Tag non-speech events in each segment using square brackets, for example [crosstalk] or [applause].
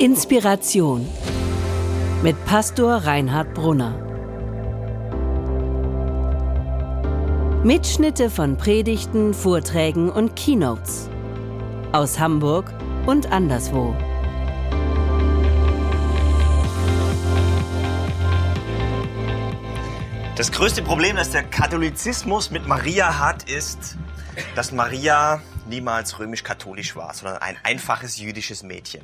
Inspiration mit Pastor Reinhard Brunner. Mitschnitte von Predigten, Vorträgen und Keynotes aus Hamburg und anderswo. Das größte Problem, das der Katholizismus mit Maria hat, ist, dass Maria niemals römisch-katholisch war, sondern ein einfaches jüdisches Mädchen.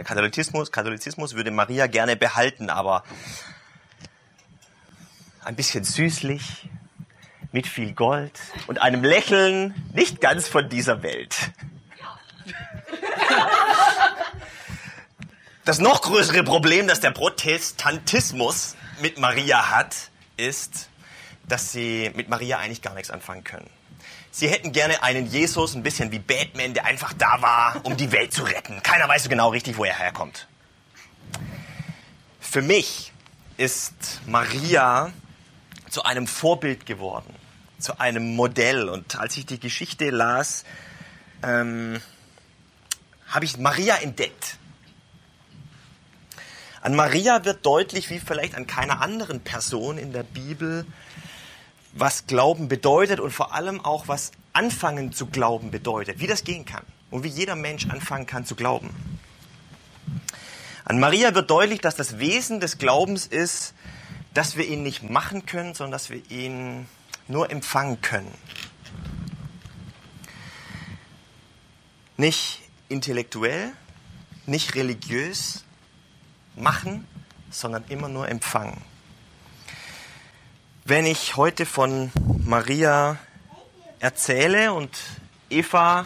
Der Katholizismus, Katholizismus würde Maria gerne behalten, aber ein bisschen süßlich, mit viel Gold und einem Lächeln nicht ganz von dieser Welt. Das noch größere Problem, das der Protestantismus mit Maria hat, ist, dass sie mit Maria eigentlich gar nichts anfangen können. Sie hätten gerne einen Jesus, ein bisschen wie Batman, der einfach da war, um die Welt zu retten. Keiner weiß so genau richtig, wo er herkommt. Für mich ist Maria zu einem Vorbild geworden, zu einem Modell. Und als ich die Geschichte las, ähm, habe ich Maria entdeckt. An Maria wird deutlich, wie vielleicht an keiner anderen Person in der Bibel, was Glauben bedeutet und vor allem auch, was anfangen zu glauben bedeutet, wie das gehen kann und wie jeder Mensch anfangen kann zu glauben. An Maria wird deutlich, dass das Wesen des Glaubens ist, dass wir ihn nicht machen können, sondern dass wir ihn nur empfangen können. Nicht intellektuell, nicht religiös machen, sondern immer nur empfangen. Wenn ich heute von Maria erzähle und Eva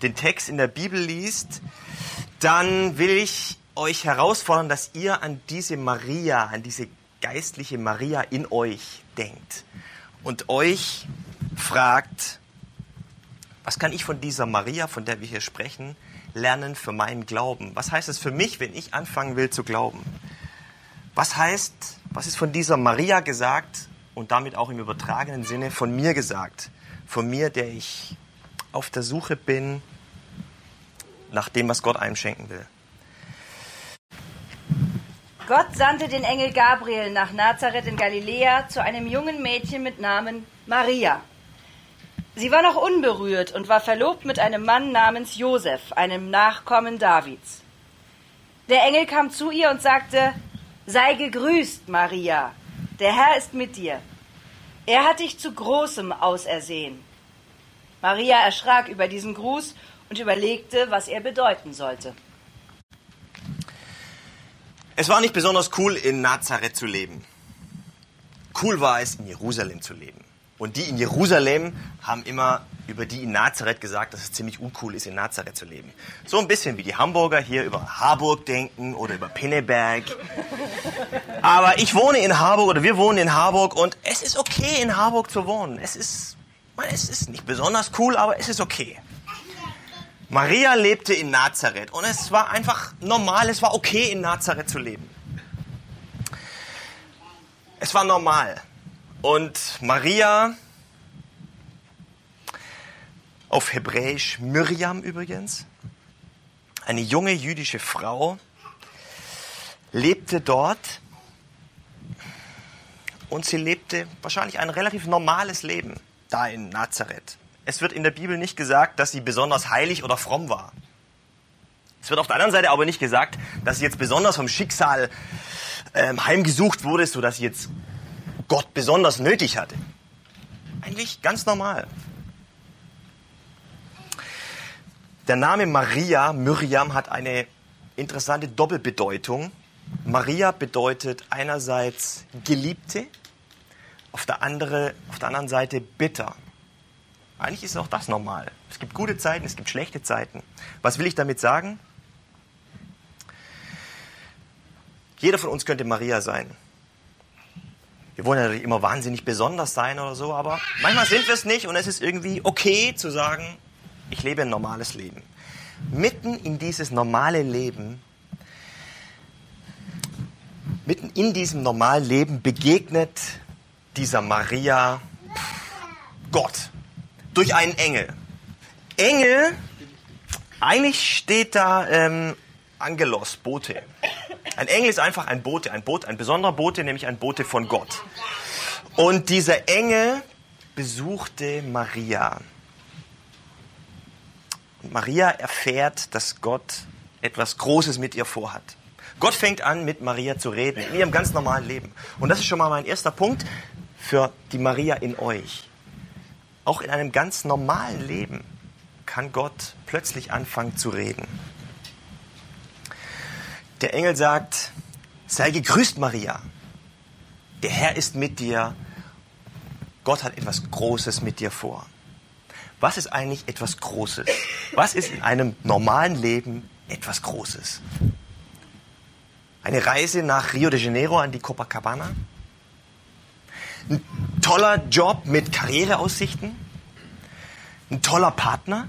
den Text in der Bibel liest, dann will ich euch herausfordern, dass ihr an diese Maria, an diese geistliche Maria in euch denkt und euch fragt, was kann ich von dieser Maria, von der wir hier sprechen, lernen für meinen Glauben? Was heißt es für mich, wenn ich anfangen will zu glauben? Was heißt, was ist von dieser Maria gesagt und damit auch im übertragenen Sinne von mir gesagt? Von mir, der ich auf der Suche bin nach dem, was Gott einem schenken will. Gott sandte den Engel Gabriel nach Nazareth in Galiläa zu einem jungen Mädchen mit Namen Maria. Sie war noch unberührt und war verlobt mit einem Mann namens Josef, einem Nachkommen Davids. Der Engel kam zu ihr und sagte, Sei gegrüßt, Maria, der Herr ist mit dir. Er hat dich zu Großem ausersehen. Maria erschrak über diesen Gruß und überlegte, was er bedeuten sollte. Es war nicht besonders cool, in Nazareth zu leben. Cool war es, in Jerusalem zu leben. Und die in Jerusalem haben immer über die in Nazareth gesagt, dass es ziemlich uncool ist, in Nazareth zu leben. So ein bisschen wie die Hamburger hier über Harburg denken oder über Pinneberg. Aber ich wohne in Harburg oder wir wohnen in Harburg und es ist okay, in Harburg zu wohnen. Es ist, es ist nicht besonders cool, aber es ist okay. Maria lebte in Nazareth und es war einfach normal, es war okay, in Nazareth zu leben. Es war normal. Und Maria, auf Hebräisch Miriam übrigens, eine junge jüdische Frau, lebte dort und sie lebte wahrscheinlich ein relativ normales Leben da in Nazareth. Es wird in der Bibel nicht gesagt, dass sie besonders heilig oder fromm war. Es wird auf der anderen Seite aber nicht gesagt, dass sie jetzt besonders vom Schicksal ähm, heimgesucht wurde, sodass sie jetzt Gott besonders nötig hatte. Eigentlich ganz normal. Der Name Maria, Miriam, hat eine interessante Doppelbedeutung. Maria bedeutet einerseits Geliebte, auf der, andere, auf der anderen Seite bitter. Eigentlich ist auch das normal. Es gibt gute Zeiten, es gibt schlechte Zeiten. Was will ich damit sagen? Jeder von uns könnte Maria sein. Wir wollen natürlich immer wahnsinnig besonders sein oder so, aber manchmal sind wir es nicht und es ist irgendwie okay zu sagen, ich lebe ein normales Leben. Mitten in dieses normale Leben, mitten in diesem normalen Leben begegnet dieser Maria Gott durch einen Engel. Engel Eigentlich steht da ähm, Angelos, Bote. Ein Engel ist einfach ein Bote, ein Bote, ein besonderer Bote, nämlich ein Bote von Gott. Und dieser Engel besuchte Maria. Und Maria erfährt, dass Gott etwas Großes mit ihr vorhat. Gott fängt an, mit Maria zu reden, in ihrem ganz normalen Leben. Und das ist schon mal mein erster Punkt für die Maria in euch. Auch in einem ganz normalen Leben kann Gott plötzlich anfangen zu reden. Der Engel sagt, sei gegrüßt, Maria. Der Herr ist mit dir. Gott hat etwas Großes mit dir vor. Was ist eigentlich etwas Großes? Was ist in einem normalen Leben etwas Großes? Eine Reise nach Rio de Janeiro an die Copacabana? Ein toller Job mit Karriereaussichten? Ein toller Partner?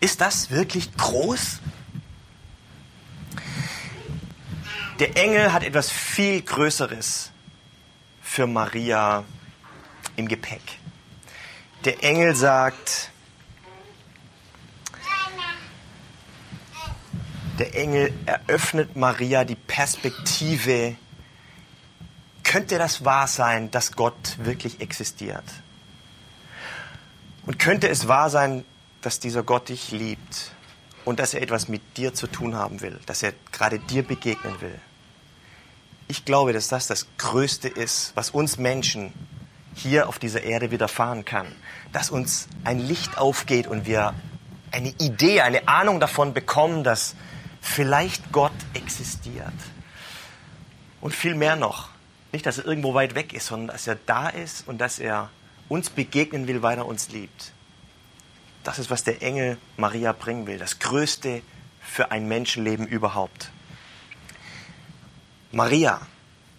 Ist das wirklich groß? Der Engel hat etwas viel Größeres für Maria im Gepäck. Der Engel sagt, der Engel eröffnet Maria die Perspektive, könnte das wahr sein, dass Gott wirklich existiert? Und könnte es wahr sein, dass dieser Gott dich liebt und dass er etwas mit dir zu tun haben will, dass er gerade dir begegnen will? Ich glaube, dass das das Größte ist, was uns Menschen hier auf dieser Erde widerfahren kann. Dass uns ein Licht aufgeht und wir eine Idee, eine Ahnung davon bekommen, dass vielleicht Gott existiert. Und viel mehr noch. Nicht, dass er irgendwo weit weg ist, sondern dass er da ist und dass er uns begegnen will, weil er uns liebt. Das ist, was der Engel Maria bringen will. Das Größte für ein Menschenleben überhaupt. Maria,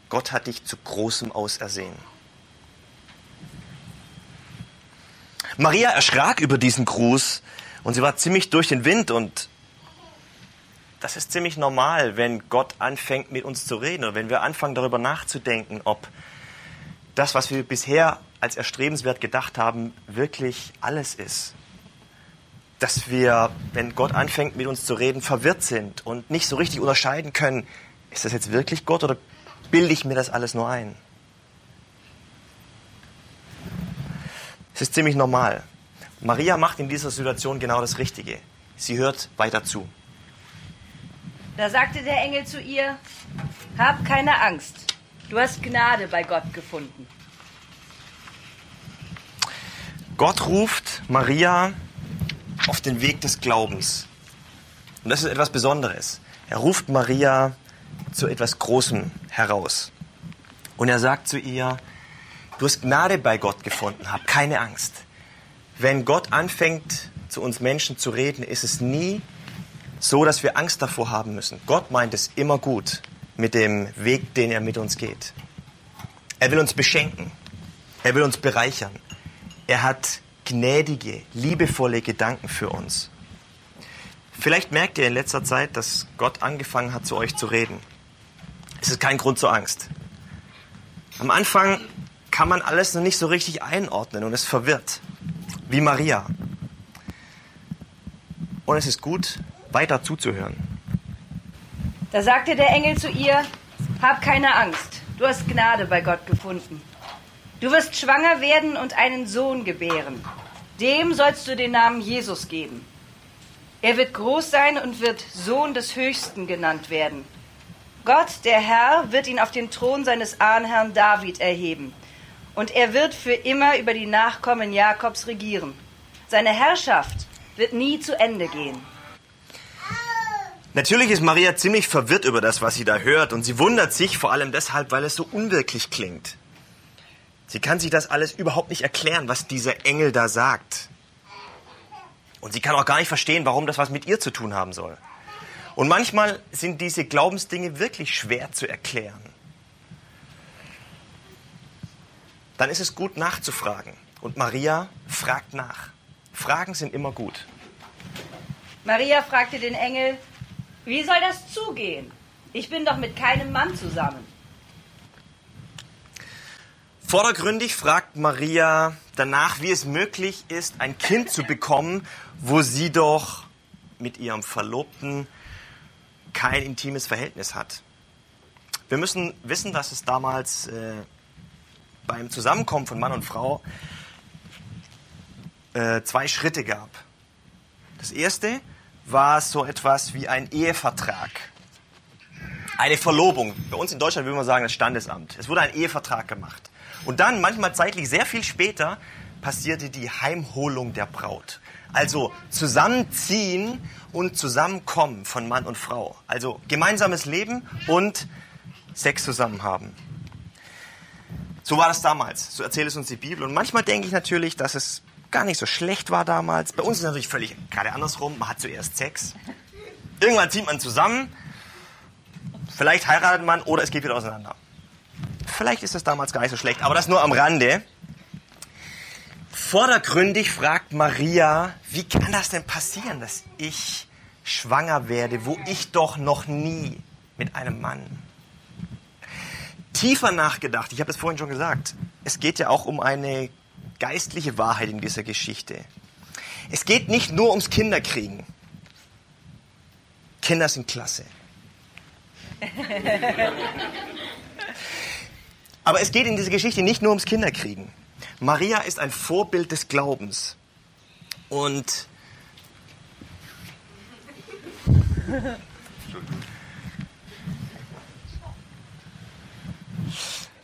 Gott hat dich zu großem ausersehen. Maria erschrak über diesen Gruß und sie war ziemlich durch den Wind und das ist ziemlich normal, wenn Gott anfängt mit uns zu reden oder wenn wir anfangen darüber nachzudenken, ob das, was wir bisher als erstrebenswert gedacht haben, wirklich alles ist. Dass wir, wenn Gott anfängt mit uns zu reden, verwirrt sind und nicht so richtig unterscheiden können, ist das jetzt wirklich Gott oder bilde ich mir das alles nur ein? Es ist ziemlich normal. Maria macht in dieser Situation genau das Richtige. Sie hört weiter zu. Da sagte der Engel zu ihr, hab keine Angst, du hast Gnade bei Gott gefunden. Gott ruft Maria auf den Weg des Glaubens. Und das ist etwas Besonderes. Er ruft Maria zu etwas Großem heraus. Und er sagt zu ihr, Du hast Gnade bei Gott gefunden, hab keine Angst. Wenn Gott anfängt, zu uns Menschen zu reden, ist es nie so, dass wir Angst davor haben müssen. Gott meint es immer gut mit dem Weg, den er mit uns geht. Er will uns beschenken. Er will uns bereichern. Er hat gnädige, liebevolle Gedanken für uns. Vielleicht merkt ihr in letzter Zeit, dass Gott angefangen hat, zu euch zu reden. Es ist kein Grund zur Angst. Am Anfang kann man alles noch nicht so richtig einordnen und es verwirrt. Wie Maria. Und es ist gut, weiter zuzuhören. Da sagte der Engel zu ihr, hab keine Angst, du hast Gnade bei Gott gefunden. Du wirst schwanger werden und einen Sohn gebären. Dem sollst du den Namen Jesus geben. Er wird groß sein und wird Sohn des Höchsten genannt werden. Gott, der Herr, wird ihn auf den Thron seines Ahnherrn David erheben und er wird für immer über die Nachkommen Jakobs regieren. Seine Herrschaft wird nie zu Ende gehen. Natürlich ist Maria ziemlich verwirrt über das, was sie da hört, und sie wundert sich vor allem deshalb, weil es so unwirklich klingt. Sie kann sich das alles überhaupt nicht erklären, was dieser Engel da sagt. Und sie kann auch gar nicht verstehen, warum das was mit ihr zu tun haben soll. Und manchmal sind diese Glaubensdinge wirklich schwer zu erklären. dann ist es gut nachzufragen. Und Maria fragt nach. Fragen sind immer gut. Maria fragte den Engel, wie soll das zugehen? Ich bin doch mit keinem Mann zusammen. Vordergründig fragt Maria danach, wie es möglich ist, ein Kind zu bekommen, wo sie doch mit ihrem Verlobten kein intimes Verhältnis hat. Wir müssen wissen, dass es damals äh, beim Zusammenkommen von Mann und Frau äh, zwei Schritte gab. Das erste war so etwas wie ein Ehevertrag. Eine Verlobung. Bei uns in Deutschland würde man sagen, das Standesamt. Es wurde ein Ehevertrag gemacht. Und dann, manchmal zeitlich sehr viel später, passierte die Heimholung der Braut. Also zusammenziehen und zusammenkommen von Mann und Frau. Also gemeinsames Leben und Sex zusammen haben. So war das damals. So erzählt es uns die Bibel. Und manchmal denke ich natürlich, dass es gar nicht so schlecht war damals. Bei uns ist es natürlich völlig gerade andersrum. Man hat zuerst Sex. Irgendwann zieht man zusammen. Vielleicht heiratet man oder es geht wieder auseinander. Vielleicht ist das damals gar nicht so schlecht, aber das nur am Rande. Vordergründig fragt Maria, wie kann das denn passieren, dass ich schwanger werde, wo ich doch noch nie mit einem Mann. Tiefer nachgedacht, ich habe es vorhin schon gesagt, es geht ja auch um eine geistliche Wahrheit in dieser Geschichte. Es geht nicht nur ums Kinderkriegen. Kinder sind klasse. [laughs] Aber es geht in dieser Geschichte nicht nur ums Kinderkriegen. Maria ist ein Vorbild des Glaubens. Und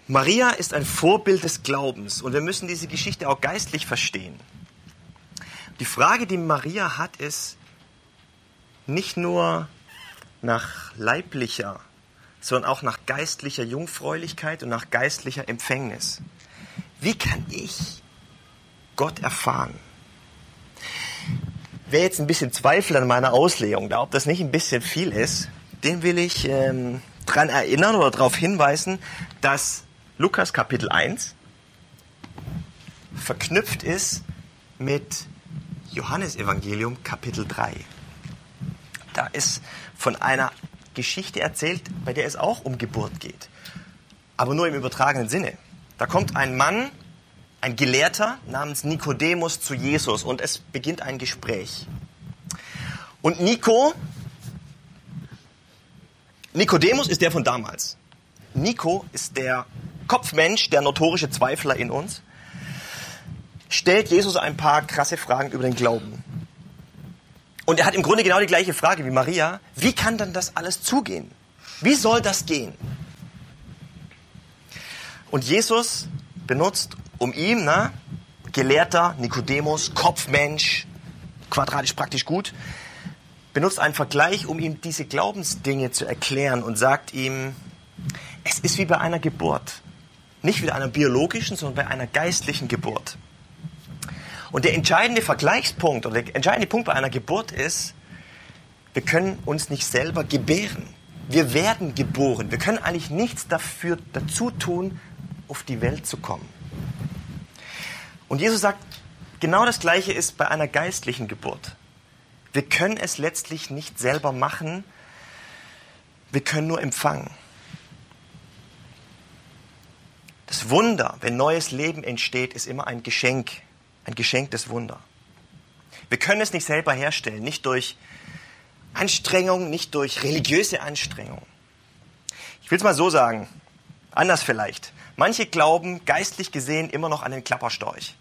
Maria ist ein Vorbild des Glaubens und wir müssen diese Geschichte auch geistlich verstehen. Die Frage, die Maria hat, ist nicht nur nach leiblicher, sondern auch nach geistlicher Jungfräulichkeit und nach geistlicher Empfängnis. Wie kann ich Gott erfahren? Wer jetzt ein bisschen Zweifel an meiner Auslegung, da ob das nicht ein bisschen viel ist, den will ich ähm, daran erinnern oder darauf hinweisen, dass Lukas Kapitel 1 verknüpft ist mit Johannes Evangelium Kapitel 3. Da ist von einer Geschichte erzählt, bei der es auch um Geburt geht. Aber nur im übertragenen Sinne. Da kommt ein Mann ein Gelehrter namens Nikodemus zu Jesus und es beginnt ein Gespräch. Und Nico, Nikodemus ist der von damals. Nico ist der Kopfmensch, der notorische Zweifler in uns, stellt Jesus ein paar krasse Fragen über den Glauben. Und er hat im Grunde genau die gleiche Frage wie Maria. Wie kann denn das alles zugehen? Wie soll das gehen? Und Jesus benutzt um ihm, ne, Gelehrter, Nikodemus, Kopfmensch, quadratisch praktisch gut, benutzt einen Vergleich, um ihm diese Glaubensdinge zu erklären und sagt ihm, es ist wie bei einer Geburt. Nicht wie bei einer biologischen, sondern bei einer geistlichen Geburt. Und der entscheidende Vergleichspunkt oder der entscheidende Punkt bei einer Geburt ist, wir können uns nicht selber gebären. Wir werden geboren. Wir können eigentlich nichts dafür dazu tun, auf die Welt zu kommen. Und Jesus sagt, genau das Gleiche ist bei einer geistlichen Geburt. Wir können es letztlich nicht selber machen, wir können nur empfangen. Das Wunder, wenn neues Leben entsteht, ist immer ein Geschenk, ein geschenktes Wunder. Wir können es nicht selber herstellen, nicht durch Anstrengung, nicht durch religiöse Anstrengung. Ich will es mal so sagen, anders vielleicht. Manche glauben geistlich gesehen immer noch an den Klapperstorch.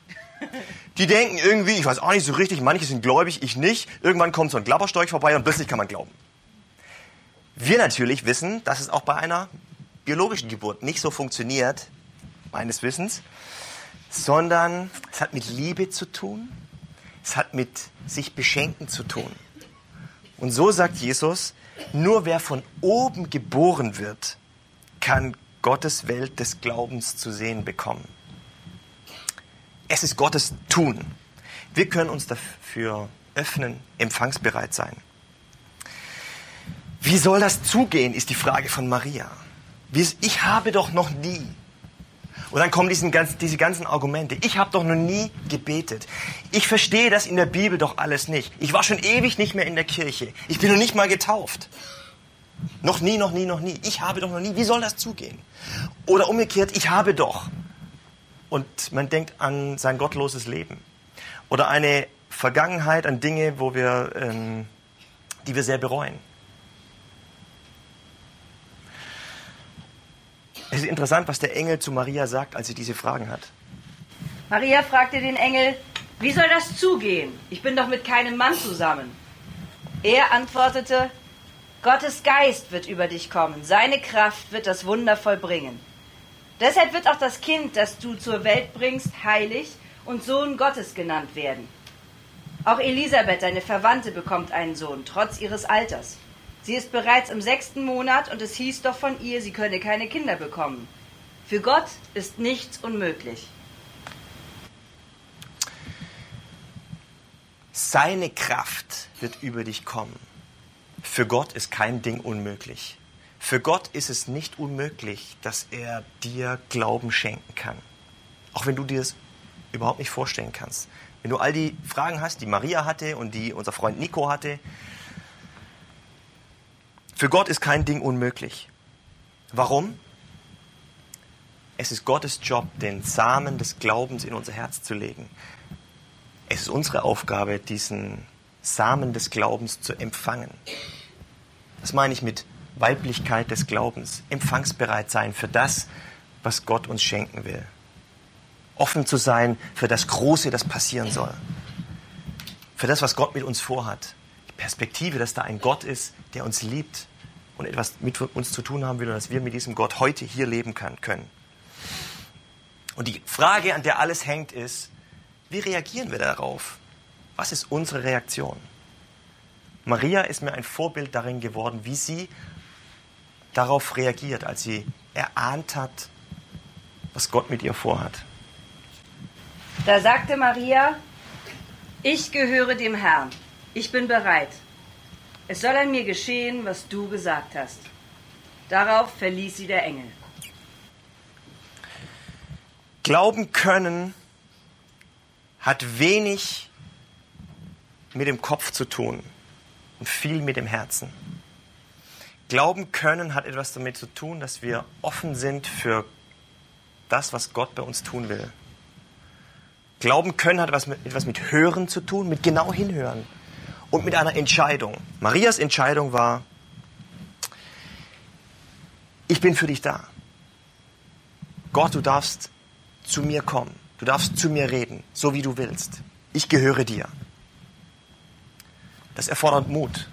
Die denken irgendwie, ich weiß auch nicht so richtig, manche sind gläubig, ich nicht. Irgendwann kommt so ein Klapperstorch vorbei und plötzlich kann man glauben. Wir natürlich wissen, dass es auch bei einer biologischen Geburt nicht so funktioniert, meines Wissens, sondern es hat mit Liebe zu tun, es hat mit sich beschenken zu tun. Und so sagt Jesus, nur wer von oben geboren wird, kann Gottes Welt des Glaubens zu sehen bekommen. Es ist Gottes Tun. Wir können uns dafür öffnen, empfangsbereit sein. Wie soll das zugehen, ist die Frage von Maria. Ich habe doch noch nie. Und dann kommen diese ganzen Argumente. Ich habe doch noch nie gebetet. Ich verstehe das in der Bibel doch alles nicht. Ich war schon ewig nicht mehr in der Kirche. Ich bin noch nicht mal getauft. Noch nie, noch nie, noch nie. Ich habe doch noch nie. Wie soll das zugehen? Oder umgekehrt, ich habe doch. Und man denkt an sein gottloses Leben. Oder eine Vergangenheit, an Dinge, wo wir ähm, die wir sehr bereuen. Es ist interessant, was der Engel zu Maria sagt, als sie diese Fragen hat. Maria fragte den Engel, wie soll das zugehen? Ich bin doch mit keinem Mann zusammen. Er antwortete, Gottes Geist wird über dich kommen, seine Kraft wird das Wunder vollbringen. Deshalb wird auch das Kind, das du zur Welt bringst, heilig und Sohn Gottes genannt werden. Auch Elisabeth, deine Verwandte, bekommt einen Sohn, trotz ihres Alters. Sie ist bereits im sechsten Monat und es hieß doch von ihr, sie könne keine Kinder bekommen. Für Gott ist nichts unmöglich. Seine Kraft wird über dich kommen. Für Gott ist kein Ding unmöglich. Für Gott ist es nicht unmöglich, dass er dir Glauben schenken kann. Auch wenn du dir das überhaupt nicht vorstellen kannst. Wenn du all die Fragen hast, die Maria hatte und die unser Freund Nico hatte, für Gott ist kein Ding unmöglich. Warum? Es ist Gottes Job, den Samen des Glaubens in unser Herz zu legen. Es ist unsere Aufgabe, diesen Samen des Glaubens zu empfangen. Das meine ich mit Weiblichkeit des Glaubens, empfangsbereit sein für das, was Gott uns schenken will. Offen zu sein für das Große, das passieren soll. Für das, was Gott mit uns vorhat. Die Perspektive, dass da ein Gott ist, der uns liebt und etwas mit uns zu tun haben will und dass wir mit diesem Gott heute hier leben können. Und die Frage, an der alles hängt, ist, wie reagieren wir darauf? Was ist unsere Reaktion? Maria ist mir ein Vorbild darin geworden, wie sie darauf reagiert, als sie erahnt hat, was Gott mit ihr vorhat. Da sagte Maria, ich gehöre dem Herrn, ich bin bereit. Es soll an mir geschehen, was du gesagt hast. Darauf verließ sie der Engel. Glauben können hat wenig mit dem Kopf zu tun und viel mit dem Herzen. Glauben können hat etwas damit zu tun, dass wir offen sind für das, was Gott bei uns tun will. Glauben können hat etwas mit, etwas mit Hören zu tun, mit genau hinhören und mit einer Entscheidung. Marias Entscheidung war, ich bin für dich da. Gott, du darfst zu mir kommen. Du darfst zu mir reden, so wie du willst. Ich gehöre dir. Das erfordert Mut.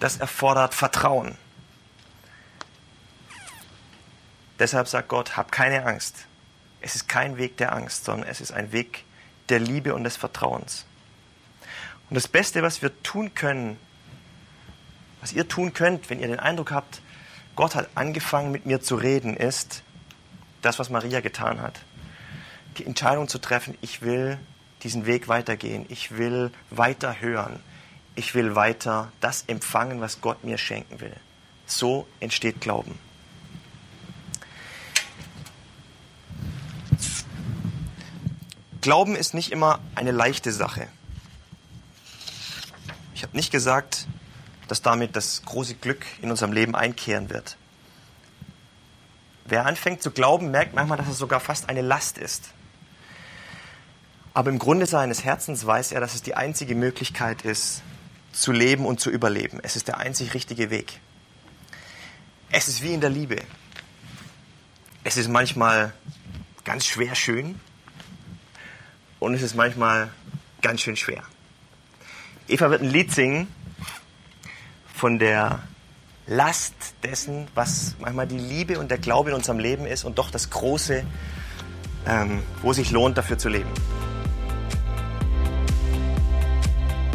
Das erfordert Vertrauen. Deshalb sagt Gott, hab keine Angst. Es ist kein Weg der Angst, sondern es ist ein Weg der Liebe und des Vertrauens. Und das Beste, was wir tun können, was ihr tun könnt, wenn ihr den Eindruck habt, Gott hat angefangen mit mir zu reden, ist das, was Maria getan hat. Die Entscheidung zu treffen, ich will diesen Weg weitergehen, ich will weiter hören, ich will weiter das empfangen, was Gott mir schenken will. So entsteht Glauben. Glauben ist nicht immer eine leichte Sache. Ich habe nicht gesagt, dass damit das große Glück in unserem Leben einkehren wird. Wer anfängt zu glauben, merkt manchmal, dass es sogar fast eine Last ist. Aber im Grunde seines Herzens weiß er, dass es die einzige Möglichkeit ist, zu leben und zu überleben. Es ist der einzig richtige Weg. Es ist wie in der Liebe. Es ist manchmal ganz schwer schön und es ist manchmal ganz schön schwer. Eva wird ein Lied singen von der Last dessen, was manchmal die Liebe und der Glaube in unserem Leben ist und doch das Große, ähm, wo es sich lohnt, dafür zu leben.